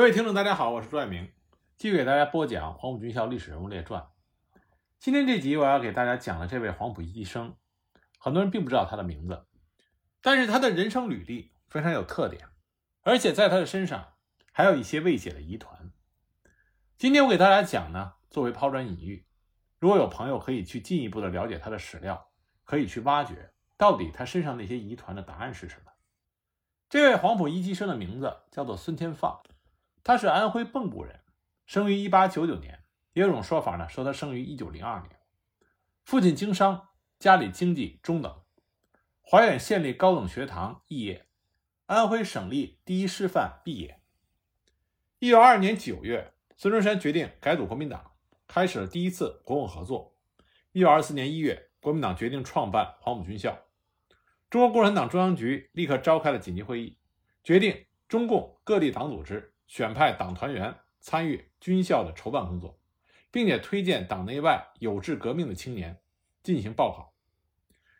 各位听众，大家好，我是朱爱明，继续给大家播讲黄埔军校历史人物列传。今天这集我要给大家讲的这位黄埔一期生，很多人并不知道他的名字，但是他的人生履历非常有特点，而且在他的身上还有一些未解的疑团。今天我给大家讲呢，作为抛砖引玉，如果有朋友可以去进一步的了解他的史料，可以去挖掘到底他身上那些疑团的答案是什么。这位黄埔一期生的名字叫做孙天放。他是安徽蚌埠人，生于一八九九年。也有种说法呢，说他生于一九零二年。父亲经商，家里经济中等。怀远县立高等学堂肄业，安徽省立第一师范毕业。一九二二年九月，孙中山决定改组国民党，开始了第一次国共合作。一九二四年一月，国民党决定创办黄埔军校。中国共产党中央局立刻召开了紧急会议，决定中共各地党组织。选派党团员参与军校的筹办工作，并且推荐党内外有志革命的青年进行报考。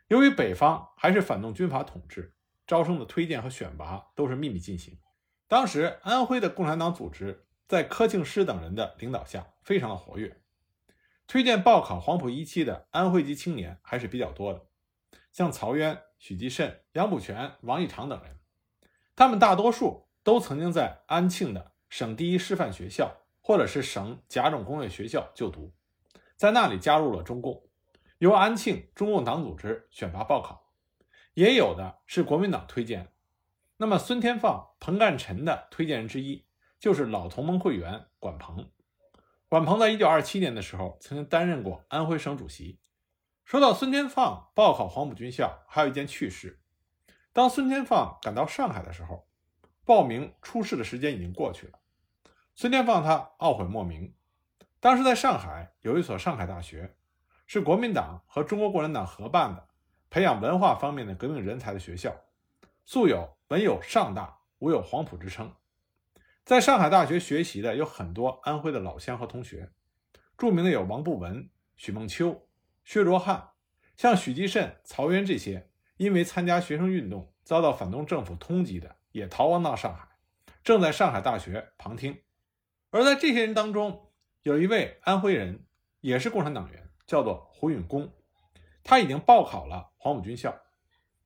由于北方还是反动军阀统治，招生的推荐和选拔都是秘密进行。当时安徽的共产党组织在柯庆施等人的领导下非常的活跃，推荐报考黄埔一期的安徽籍青年还是比较多的，像曹渊、许继慎、杨补全、王义长等人，他们大多数。都曾经在安庆的省第一师范学校或者是省甲种工业学校就读，在那里加入了中共，由安庆中共党组织选拔报考，也有的是国民党推荐。那么孙天放、彭干臣的推荐人之一就是老同盟会员管鹏。管鹏在一九二七年的时候曾经担任过安徽省主席。说到孙天放报考黄埔军校，还有一件趣事：当孙天放赶到上海的时候。报名出试的时间已经过去了，孙天放他懊悔莫名。当时在上海有一所上海大学，是国民党和中国共产党合办的，培养文化方面的革命人才的学校，素有“文有上大，武有黄埔”之称。在上海大学学习的有很多安徽的老乡和同学，著名的有王步文、许梦秋、薛卓汉，像许继慎、曹渊这些，因为参加学生运动遭到反动政府通缉的。也逃亡到上海，正在上海大学旁听。而在这些人当中，有一位安徽人，也是共产党员，叫做胡允恭。他已经报考了黄埔军校，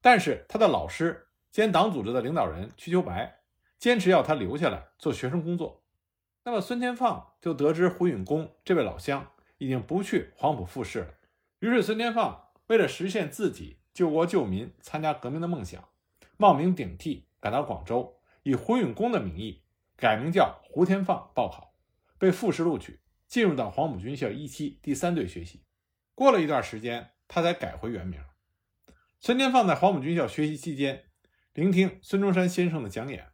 但是他的老师兼党组织的领导人瞿秋白坚持要他留下来做学生工作。那么孙天放就得知胡允恭这位老乡已经不去黄埔复试了，于是孙天放为了实现自己救国救民、参加革命的梦想，冒名顶替。赶到广州，以胡允恭的名义改名叫胡天放报考，被复试录取，进入到黄埔军校一期第三队学习。过了一段时间，他才改回原名。孙天放在黄埔军校学习期间，聆听孙中山先生的讲演，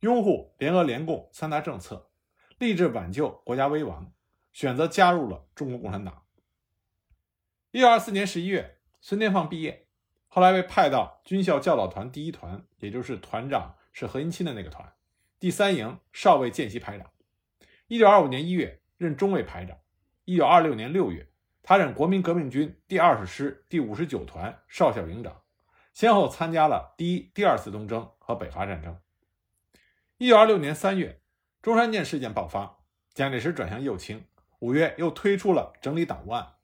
拥护联俄联共三大政策，立志挽救国家危亡，选择加入了中国共产党。一九二四年十一月，孙天放毕业。后来被派到军校教导团第一团，也就是团长是何应钦的那个团，第三营少尉见习排长。一九二五年一月任中尉排长。一九二六年六月，他任国民革命军第二十师第五十九团少校营长，先后参加了第一、第二次东征和北伐战争。一九二六年三月，中山舰事件爆发，蒋介石转向右倾。五月又推出了整理党务案，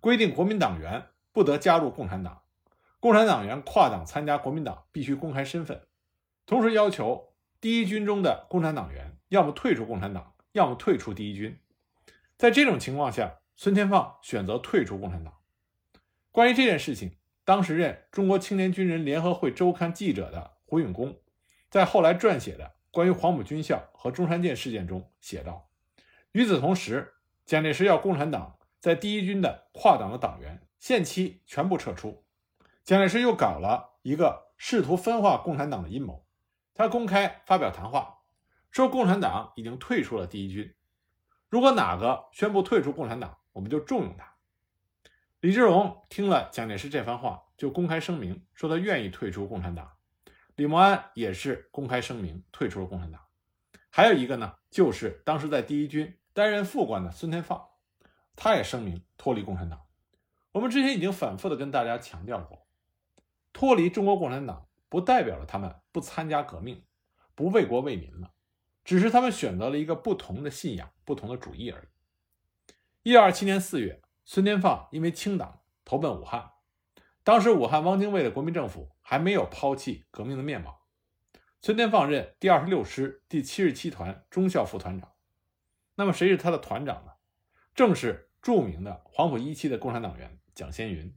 规定国民党员不得加入共产党。共产党员跨党参加国民党必须公开身份，同时要求第一军中的共产党员要么退出共产党，要么退出第一军。在这种情况下，孙天放选择退出共产党。关于这件事情，当时任《中国青年军人联合会周刊》记者的胡允恭，在后来撰写的关于黄埔军校和中山舰事件中写道：“与此同时，蒋介石要共产党在第一军的跨党的党员限期全部撤出。”蒋介石又搞了一个试图分化共产党的阴谋，他公开发表谈话，说共产党已经退出了第一军，如果哪个宣布退出共产党，我们就重用他。李志荣听了蒋介石这番话，就公开声明说他愿意退出共产党。李默安也是公开声明退出了共产党。还有一个呢，就是当时在第一军担任副官的孙天放，他也声明脱离共产党。我们之前已经反复的跟大家强调过。脱离中国共产党，不代表了他们不参加革命，不为国为民了。只是他们选择了一个不同的信仰、不同的主义而已。一九二七年四月，孙天放因为清党投奔武汉，当时武汉汪精卫的国民政府还没有抛弃革命的面貌。孙天放任第二十六师第七十七团中校副团长。那么谁是他的团长呢？正是著名的黄埔一期的共产党员蒋先云。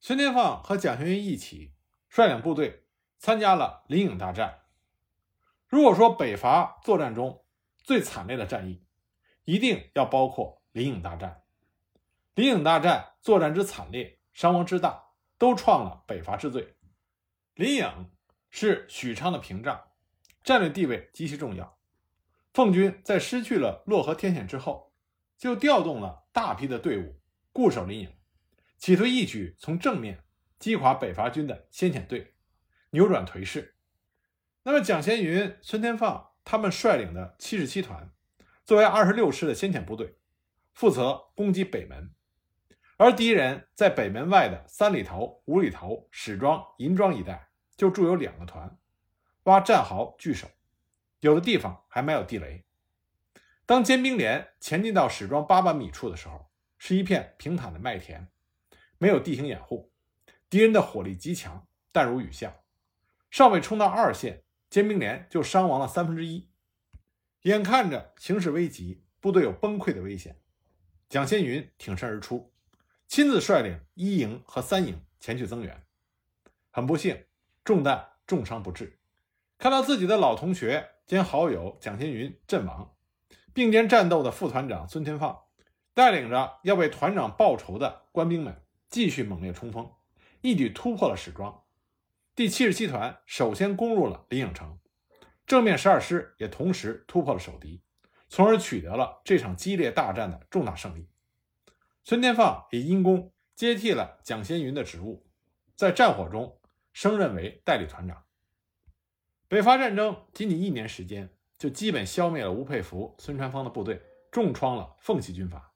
孙天放和蒋先云一起率领部队参加了临颍大战。如果说北伐作战中最惨烈的战役，一定要包括临颍大战。临颍大战作战之惨烈，伤亡之大，都创了北伐之最。临颍。是许昌的屏障，战略地位极其重要。奉军在失去了洛河天险之后，就调动了大批的队伍固守临颍，企图一举从正面击垮北伐军的先遣队，扭转颓势。那么，蒋先云、孙天放他们率领的七十七团，作为二十六师的先遣部队，负责攻击北门，而敌人在北门外的三里头、五里头、史庄、银庄一带。就驻有两个团，挖战壕据守，有的地方还埋有地雷。当尖兵连前进到史庄八百米处的时候，是一片平坦的麦田，没有地形掩护，敌人的火力极强，弹如雨下。尚未冲到二线，尖兵连就伤亡了三分之一。眼看着形势危急，部队有崩溃的危险，蒋先云挺身而出，亲自率领一营和三营前去增援。很不幸。中弹重伤不治，看到自己的老同学兼好友蒋先云阵亡，并肩战斗的副团长孙天放带领着要为团长报仇的官兵们继续猛烈冲锋，一举突破了史庄。第七十七团首先攻入了临颍城，正面十二师也同时突破了守敌，从而取得了这场激烈大战的重大胜利。孙天放也因功接替了蒋先云的职务，在战火中。升任为代理团长。北伐战争仅仅一年时间，就基本消灭了吴佩孚、孙传芳的部队，重创了奉系军阀，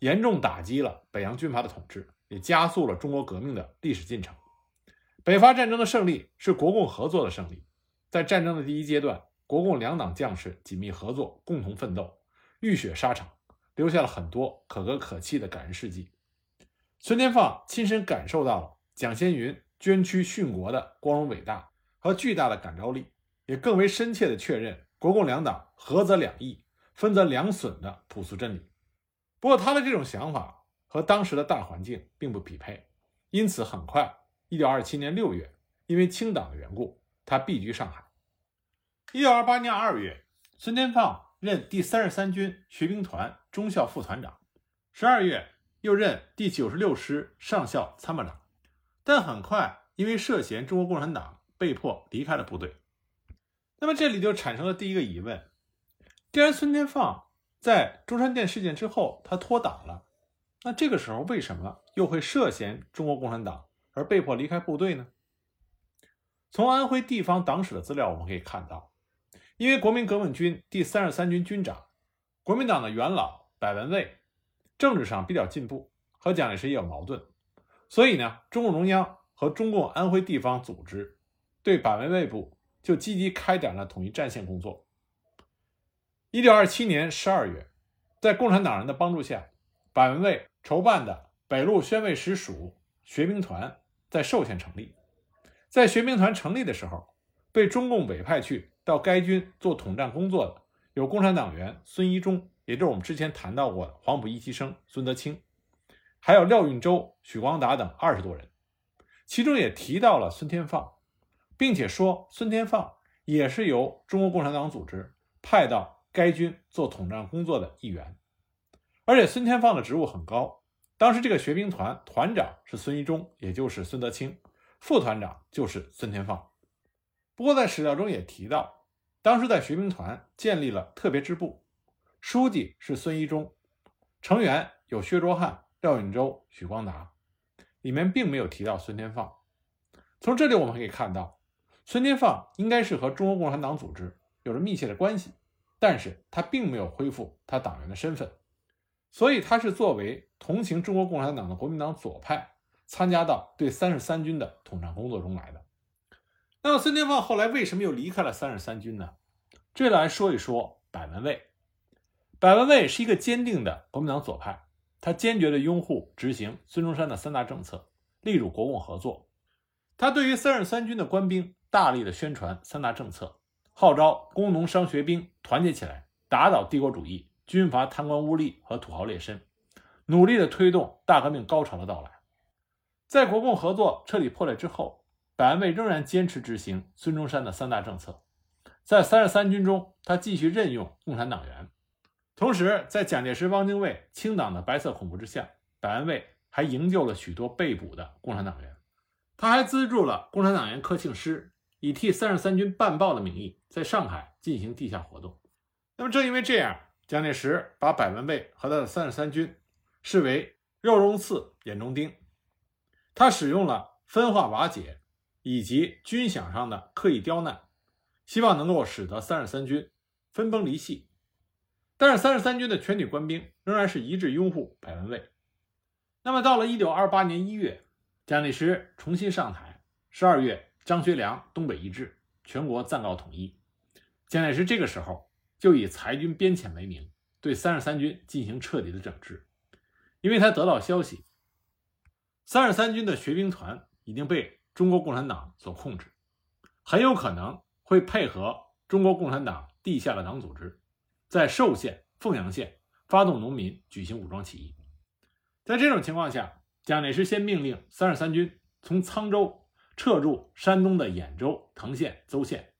严重打击了北洋军阀的统治，也加速了中国革命的历史进程。北伐战争的胜利是国共合作的胜利。在战争的第一阶段，国共两党将士紧密合作，共同奋斗，浴血沙场，留下了很多可歌可泣的感人事迹。孙天放亲身感受到了蒋先云。捐躯殉国的光荣伟大和巨大的感召力，也更为深切地确认国共两党合则两益，分则两损的朴素真理。不过，他的这种想法和当时的大环境并不匹配，因此很快，一九二七年六月，因为清党的缘故，他避居上海。一九二八年二月，孙天放任第三十三军学兵团中校副团长，十二月又任第九十六师上校参谋长。但很快，因为涉嫌中国共产党，被迫离开了部队。那么这里就产生了第一个疑问：既然孙天放在中山舰事件之后他脱党了，那这个时候为什么又会涉嫌中国共产党而被迫离开部队呢？从安徽地方党史的资料我们可以看到，因为国民革命军第三十三军军长、国民党的元老柏文蔚，政治上比较进步，和蒋介石也有矛盾。所以呢，中共中央和中共安徽地方组织对百文卫部就积极开展了统一战线工作。一九二七年十二月，在共产党人的帮助下，板文卫筹办的北路宣慰使属学兵团在寿县成立。在学兵团成立的时候，被中共委派去到该军做统战工作的有共产党员孙一中，也就是我们之前谈到过的黄埔一期生孙德清。还有廖运周、许光达等二十多人，其中也提到了孙天放，并且说孙天放也是由中国共产党组织派到该军做统战工作的一员，而且孙天放的职务很高。当时这个学兵团团长是孙一中，也就是孙德清，副团长就是孙天放。不过在史料中也提到，当时在学兵团建立了特别支部，书记是孙一中，成员有薛卓汉。廖允洲、许光达，里面并没有提到孙天放。从这里我们可以看到，孙天放应该是和中国共产党组织有着密切的关系，但是他并没有恢复他党员的身份，所以他是作为同情中国共产党的国民党左派，参加到对三十三军的统战工作中来的。那么孙天放后来为什么又离开了三十三军呢？这来说一说百文蔚。百文蔚是一个坚定的国民党左派，他坚决的拥护执行孙中山的三大政策，力主国共合作。他对于三十三军的官兵大力的宣传三大政策，号召工农商学兵团结起来，打倒帝国主义、军阀贪官污吏和土豪劣绅，努力的推动大革命高潮的到来。在国共合作彻底破裂之后，百安卫仍然坚持执行孙中山的三大政策。在三十三军中，他继续任用共产党员，同时在蒋介石、汪精卫清党的白色恐怖之下，百安卫还营救了许多被捕的共产党员。他还资助了共产党员柯庆施，以替三十三军办报的名义，在上海进行地下活动。那么，正因为这样，蒋介石把百文蔚和他的三十三军视为肉中刺、眼中钉。他使用了分化瓦解以及军饷上的刻意刁难。希望能够使得三十三军分崩离析，但是三十三军的全体官兵仍然是一致拥护百文蔚。那么到了一九二八年一月，蒋介石重新上台，十二月张学良东北一致，全国暂告统一。蒋介石这个时候就以裁军编遣为名，对三十三军进行彻底的整治，因为他得到消息，三十三军的学兵团已经被中国共产党所控制，很有可能。会配合中国共产党地下的党组织，在寿县、凤阳县发动农民举行武装起义。在这种情况下，蒋介石先命令三十三军从沧州撤入山东的兖州、藤县、邹县，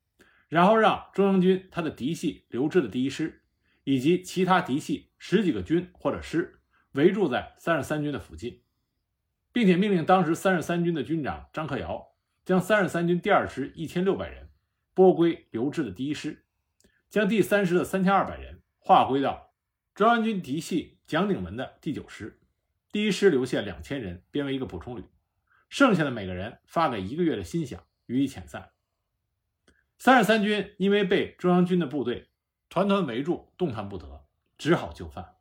然后让中央军他的嫡系留置的第一师以及其他嫡系十几个军或者师围住在三十三军的附近，并且命令当时三十三军的军长张克尧将三十三军第二师一千六百人。拨归刘峙的第一师，将第三师的三千二百人划归到中央军嫡系蒋鼎文的第九师，第一师留下两千人编为一个补充旅，剩下的每个人发给一个月的薪饷，予以遣散。三十三军因为被中央军的部队团团围住，动弹不得，只好就范。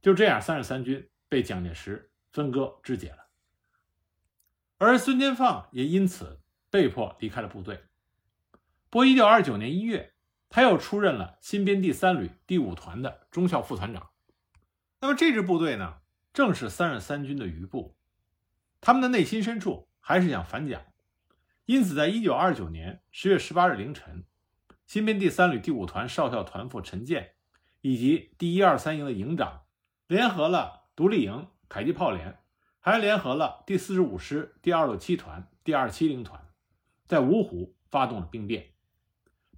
就这样，三十三军被蒋介石分割肢解了，而孙天放也因此被迫离开了部队。不过，一九二九年一月，他又出任了新编第三旅第五团的中校副团长。那么这支部队呢，正是三十三军的余部，他们的内心深处还是想反蒋。因此，在一九二九年十月十八日凌晨，新编第三旅第五团少校团副陈建以及第一二三营的营长，联合了独立营、迫击炮连，还联合了第四十五师第二六七团、第二七零团，在芜湖发动了兵变。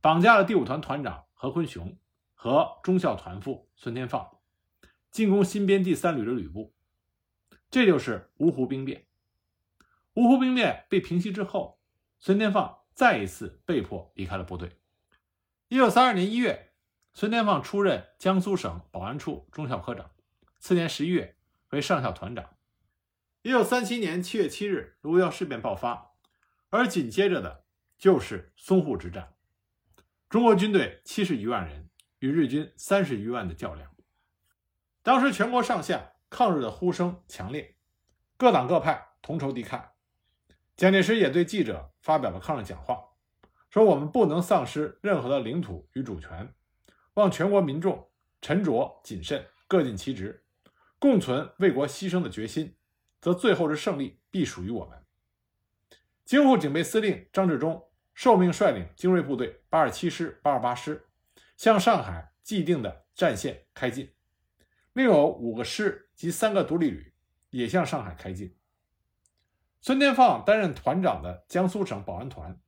绑架了第五团团长何坤雄和中校团副孙天放，进攻新编第三旅的旅部，这就是芜湖兵变。芜湖兵变被平息之后，孙天放再一次被迫离开了部队。一九三二年一月，孙天放出任江苏省保安处中校科长，次年十一月为上校团长。一九三七年七月七日，卢沟桥事变爆发，而紧接着的就是淞沪之战。中国军队七十余万人与日军三十余万的较量，当时全国上下抗日的呼声强烈，各党各派同仇敌忾。蒋介石也对记者发表了抗日讲话，说：“我们不能丧失任何的领土与主权，望全国民众沉着谨慎，各尽其职，共存为国牺牲的决心，则最后之胜利必属于我们。”京沪警备司令张治中。受命率领精锐部队八十七师、八十八师向上海既定的战线开进，另有五个师及三个独立旅也向上海开进。孙天放担任团长的江苏省保安团，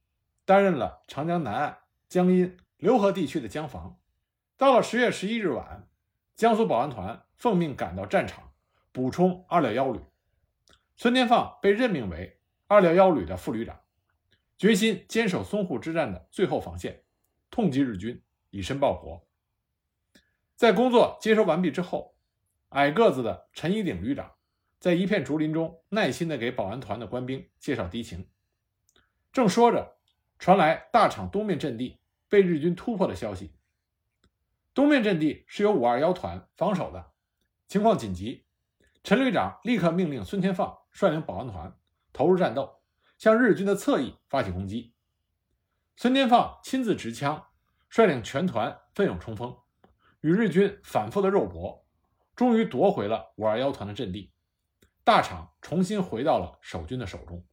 担任了长江南岸江阴、浏河地区的江防。到了十月十一日晚，江苏保安团奉命赶到战场，补充二六幺旅。孙天放被任命为二六幺旅的副旅长。决心坚守淞沪之战的最后防线，痛击日军，以身报国。在工作接收完毕之后，矮个子的陈一鼎旅长在一片竹林中耐心地给保安团的官兵介绍敌情。正说着，传来大厂东面阵地被日军突破的消息。东面阵地是由五二幺团防守的，情况紧急。陈旅长立刻命令孙天放率领保安团投入战斗。向日军的侧翼发起攻击，孙天放亲自持枪，率领全团奋勇冲锋，与日军反复的肉搏，终于夺回了五二幺团的阵地，大厂重新回到了守军的手中。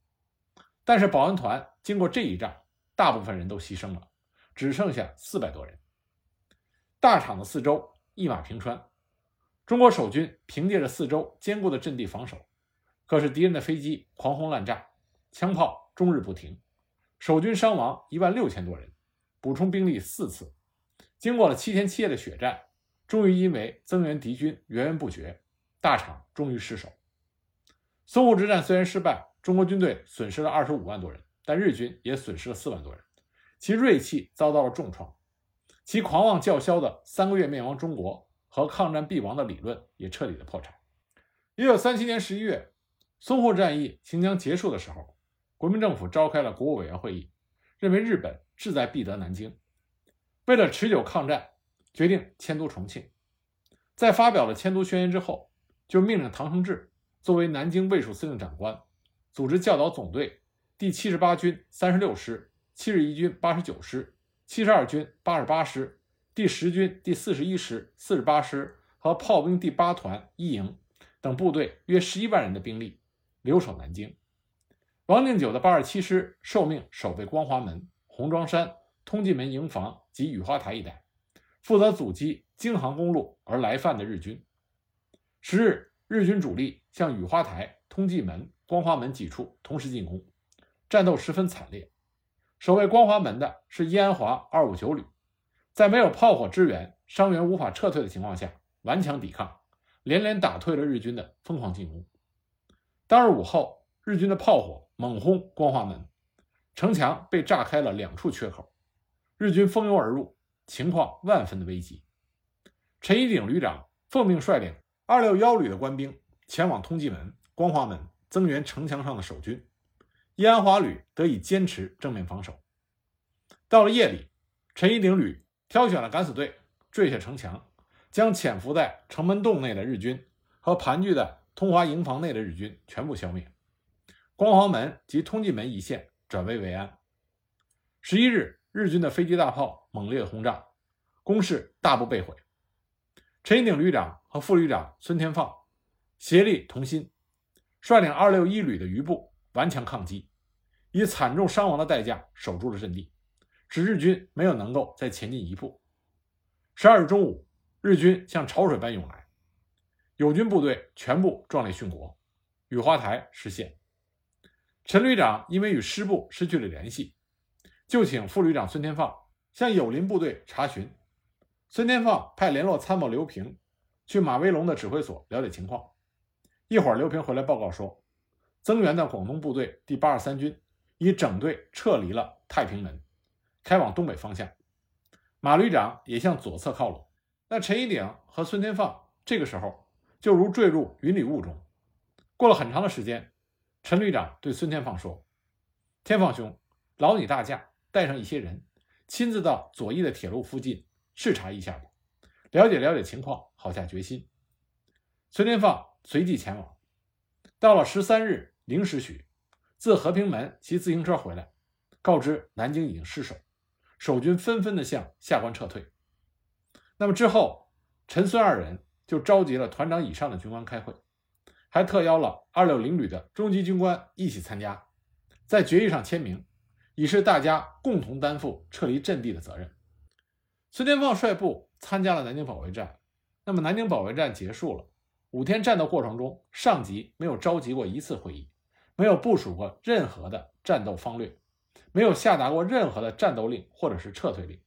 但是保安团经过这一仗，大部分人都牺牲了，只剩下四百多人。大厂的四周一马平川，中国守军凭借着四周坚固的阵地防守，可是敌人的飞机狂轰滥炸，枪炮终日不停，守军伤亡一万六千多人，补充兵力四次。经过了七天七夜的血战，终于因为增援敌军源源不绝，大厂终于失守。淞沪之战虽然失败，中国军队损失了二十五万多人，但日军也损失了四万多人，其锐气遭到了重创。其狂妄叫嚣的“三个月灭亡中国”和抗战必亡的理论也彻底的破产。一九三七年十一月，淞沪战役行将结束的时候，国民政府召开了国务委员会议，认为日本志在必得南京，为了持久抗战，决定迁都重庆。在发表了迁都宣言之后，就命令唐生智作为南京卫戍司令长官，组织教导总队第七十八军三十六师、七十一军八十九师。七十二军八十八师、第十军第四十一师、四十八师和炮兵第八团一营等部队约十一万人的兵力留守南京。王定久的八十七师受命守备光华门、红庄山、通济门营房及雨花台一带，负责阻击京杭公路而来犯的日军。十日，日军主力向雨花台、通济门、光华门几处同时进攻，战斗十分惨烈。守卫光华门的是燕安华二五九旅，在没有炮火支援、伤员无法撤退的情况下，顽强抵抗，连连打退了日军的疯狂进攻。当日午后，日军的炮火猛轰光华门，城墙被炸开了两处缺口，日军蜂拥而入，情况万分的危急。陈一鼎旅长奉命率领二六幺旅的官兵前往通济门、光华门增援城墙上的守军。燕安华旅得以坚持正面防守。到了夜里，陈一鼎旅挑选了敢死队，坠下城墙，将潜伏在城门洞内的日军和盘踞在通华营房内的日军全部消灭。光华门及通济门一线转危为安。十一日，日军的飞机大炮猛烈轰炸，攻势大部被毁。陈一鼎旅长和副旅长孙天放协力同心，率领二六一旅的余部。顽强抗击，以惨重伤亡的代价守住了阵地，使日军没有能够再前进一步。十二日中午，日军像潮水般涌来，友军部队全部壮烈殉国，雨花台失陷。陈旅长因为与师部失去了联系，就请副旅长孙天放向友邻部队查询。孙天放派联络参谋刘平去马威龙的指挥所了解情况。一会儿，刘平回来报告说。增援的广东部队第八十三军已整队撤离了太平门，开往东北方向。马旅长也向左侧靠拢。那陈一鼎和孙天放这个时候就如坠入云里雾中。过了很长的时间，陈旅长对孙天放说：“天放兄，劳你大驾，带上一些人，亲自到左翼的铁路附近视察一下吧，了解了解情况，好下决心。”孙天放随即前往。到了十三日。零时许，自和平门骑自行车回来，告知南京已经失守，守军纷纷的向下关撤退。那么之后，陈孙二人就召集了团长以上的军官开会，还特邀了二六零旅的中级军官一起参加，在决议上签名，以示大家共同担负撤离阵地的责任。孙天放率部参加了南京保卫战。那么南京保卫战结束了，五天战斗过程中，上级没有召集过一次会议。没有部署过任何的战斗方略，没有下达过任何的战斗令或者是撤退令，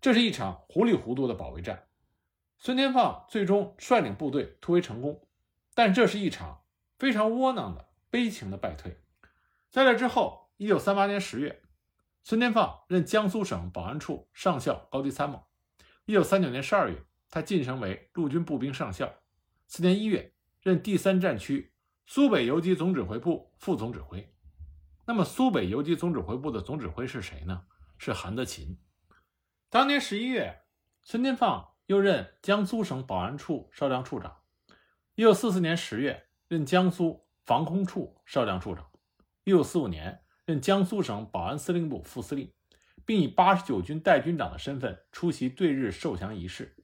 这是一场糊里糊涂的保卫战。孙天放最终率领部队突围成功，但这是一场非常窝囊的悲情的败退。在这之后，一九三八年十月，孙天放任江苏省保安处上校高级参谋。一九三九年十二月，他晋升为陆军步兵上校。次年一月，任第三战区。苏北游击总指挥部副总指挥，那么苏北游击总指挥部的总指挥是谁呢？是韩德勤。当年十一月，孙天放又任江苏省保安处少将处长。一九四四年十月，任江苏防空处少将处长。一九四五年，任江苏省保安司令部副司令，并以八十九军代军长的身份出席对日受降仪式。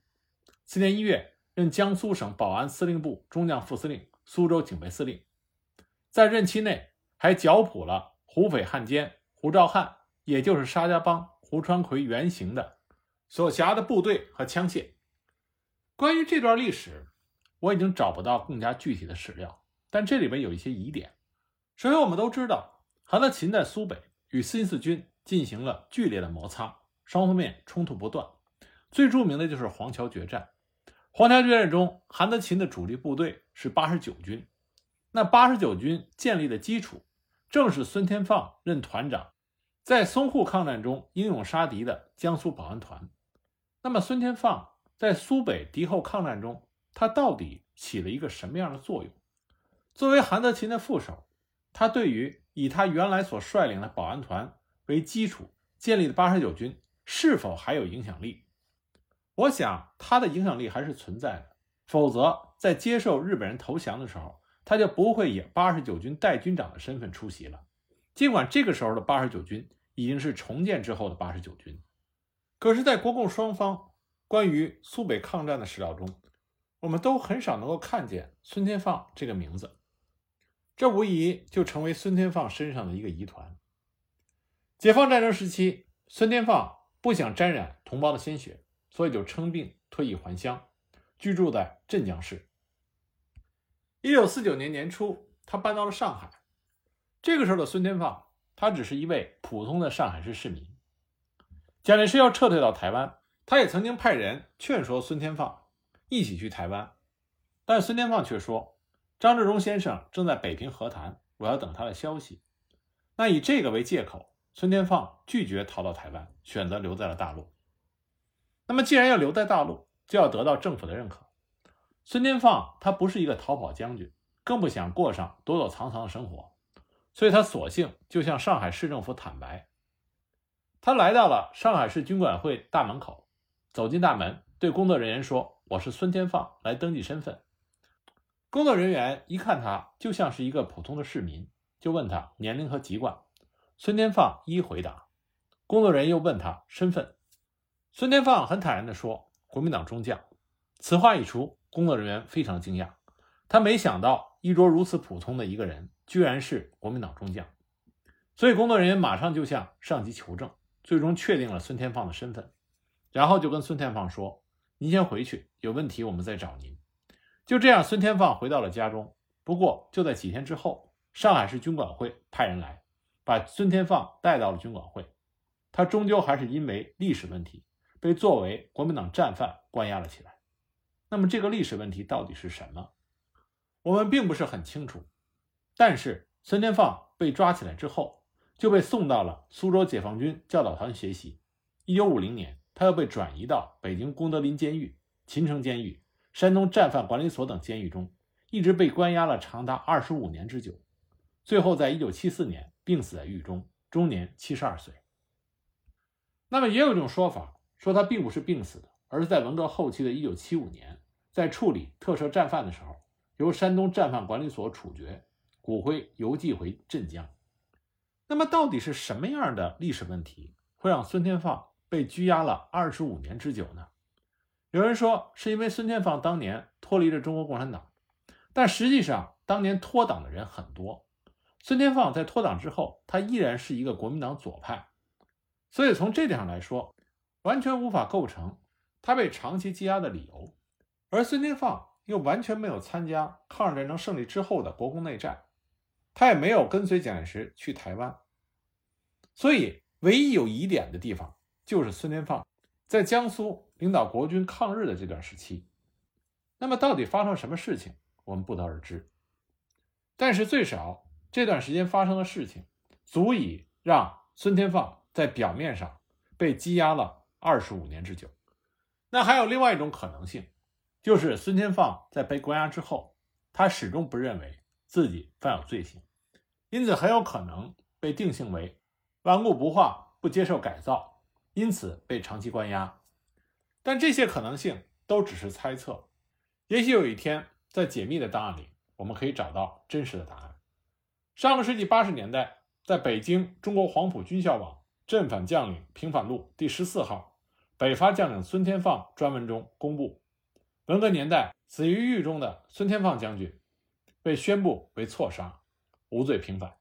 次年一月，任江苏省保安司令部中将副司令、苏州警备司令。在任期内，还剿捕了胡匪汉奸胡兆汉，也就是沙家浜胡传魁原型的所辖的部队和枪械。关于这段历史，我已经找不到更加具体的史料，但这里边有一些疑点。首先，我们都知道，韩德勤在苏北与新四军进行了剧烈的摩擦，双方面冲突不断。最著名的就是黄桥决战。黄桥决战中，韩德勤的主力部队是八十九军。那八十九军建立的基础，正是孙天放任团长，在淞沪抗战中英勇杀敌的江苏保安团。那么，孙天放在苏北敌后抗战中，他到底起了一个什么样的作用？作为韩德勤的副手，他对于以他原来所率领的保安团为基础建立的八十九军，是否还有影响力？我想，他的影响力还是存在的，否则在接受日本人投降的时候。他就不会以八十九军代军长的身份出席了。尽管这个时候的八十九军已经是重建之后的八十九军，可是，在国共双方关于苏北抗战的史料中，我们都很少能够看见孙天放这个名字。这无疑就成为孙天放身上的一个疑团。解放战争时期，孙天放不想沾染同胞的鲜血，所以就称病退役还乡，居住在镇江市。一九四九年年初，他搬到了上海。这个时候的孙天放，他只是一位普通的上海市市民。蒋介石要撤退到台湾，他也曾经派人劝说孙天放一起去台湾，但孙天放却说：“张治中先生正在北平和谈，我要等他的消息。”那以这个为借口，孙天放拒绝逃到台湾，选择留在了大陆。那么，既然要留在大陆，就要得到政府的认可。孙天放他不是一个逃跑将军，更不想过上躲躲藏藏的生活，所以他索性就向上海市政府坦白。他来到了上海市军管会大门口，走进大门，对工作人员说：“我是孙天放，来登记身份。”工作人员一看他就像是一个普通的市民，就问他年龄和籍贯。孙天放一一回答。工作人员又问他身份，孙天放很坦然地说：“国民党中将。”此话一出。工作人员非常惊讶，他没想到衣着如此普通的一个人，居然是国民党中将。所以工作人员马上就向上级求证，最终确定了孙天放的身份，然后就跟孙天放说：“您先回去，有问题我们再找您。”就这样，孙天放回到了家中。不过就在几天之后，上海市军管会派人来，把孙天放带到了军管会。他终究还是因为历史问题，被作为国民党战犯关押了起来。那么这个历史问题到底是什么？我们并不是很清楚。但是孙天放被抓起来之后，就被送到了苏州解放军教导团学习。一九五零年，他又被转移到北京功德林监狱、秦城监狱、山东战犯管理所等监狱中，一直被关押了长达二十五年之久。最后，在一九七四年病死在狱中，终年七十二岁。那么也有一种说法，说他并不是病死的，而是在文革后期的一九七五年。在处理特赦战犯的时候，由山东战犯管理所处决，骨灰邮寄回镇江。那么，到底是什么样的历史问题会让孙天放被拘押了二十五年之久呢？有人说是因为孙天放当年脱离了中国共产党，但实际上当年脱党的人很多。孙天放在脱党之后，他依然是一个国民党左派，所以从这点上来说，完全无法构成他被长期羁押的理由。而孙天放又完全没有参加抗日战争胜利之后的国共内战，他也没有跟随蒋介石去台湾，所以唯一有疑点的地方就是孙天放在江苏领导国军抗日的这段时期。那么到底发生什么事情，我们不得而知。但是最少这段时间发生的事情，足以让孙天放在表面上被羁押了二十五年之久。那还有另外一种可能性。就是孙天放在被关押之后，他始终不认为自己犯有罪行，因此很有可能被定性为顽固不化、不接受改造，因此被长期关押。但这些可能性都只是猜测，也许有一天在解密的档案里，我们可以找到真实的答案。上个世纪八十年代，在北京中国黄埔军校网《镇反将领平反录》第十四号《北伐将领孙天放》专文中公布，文革年代死于狱中的孙天放将军被宣布为错杀，无罪平反。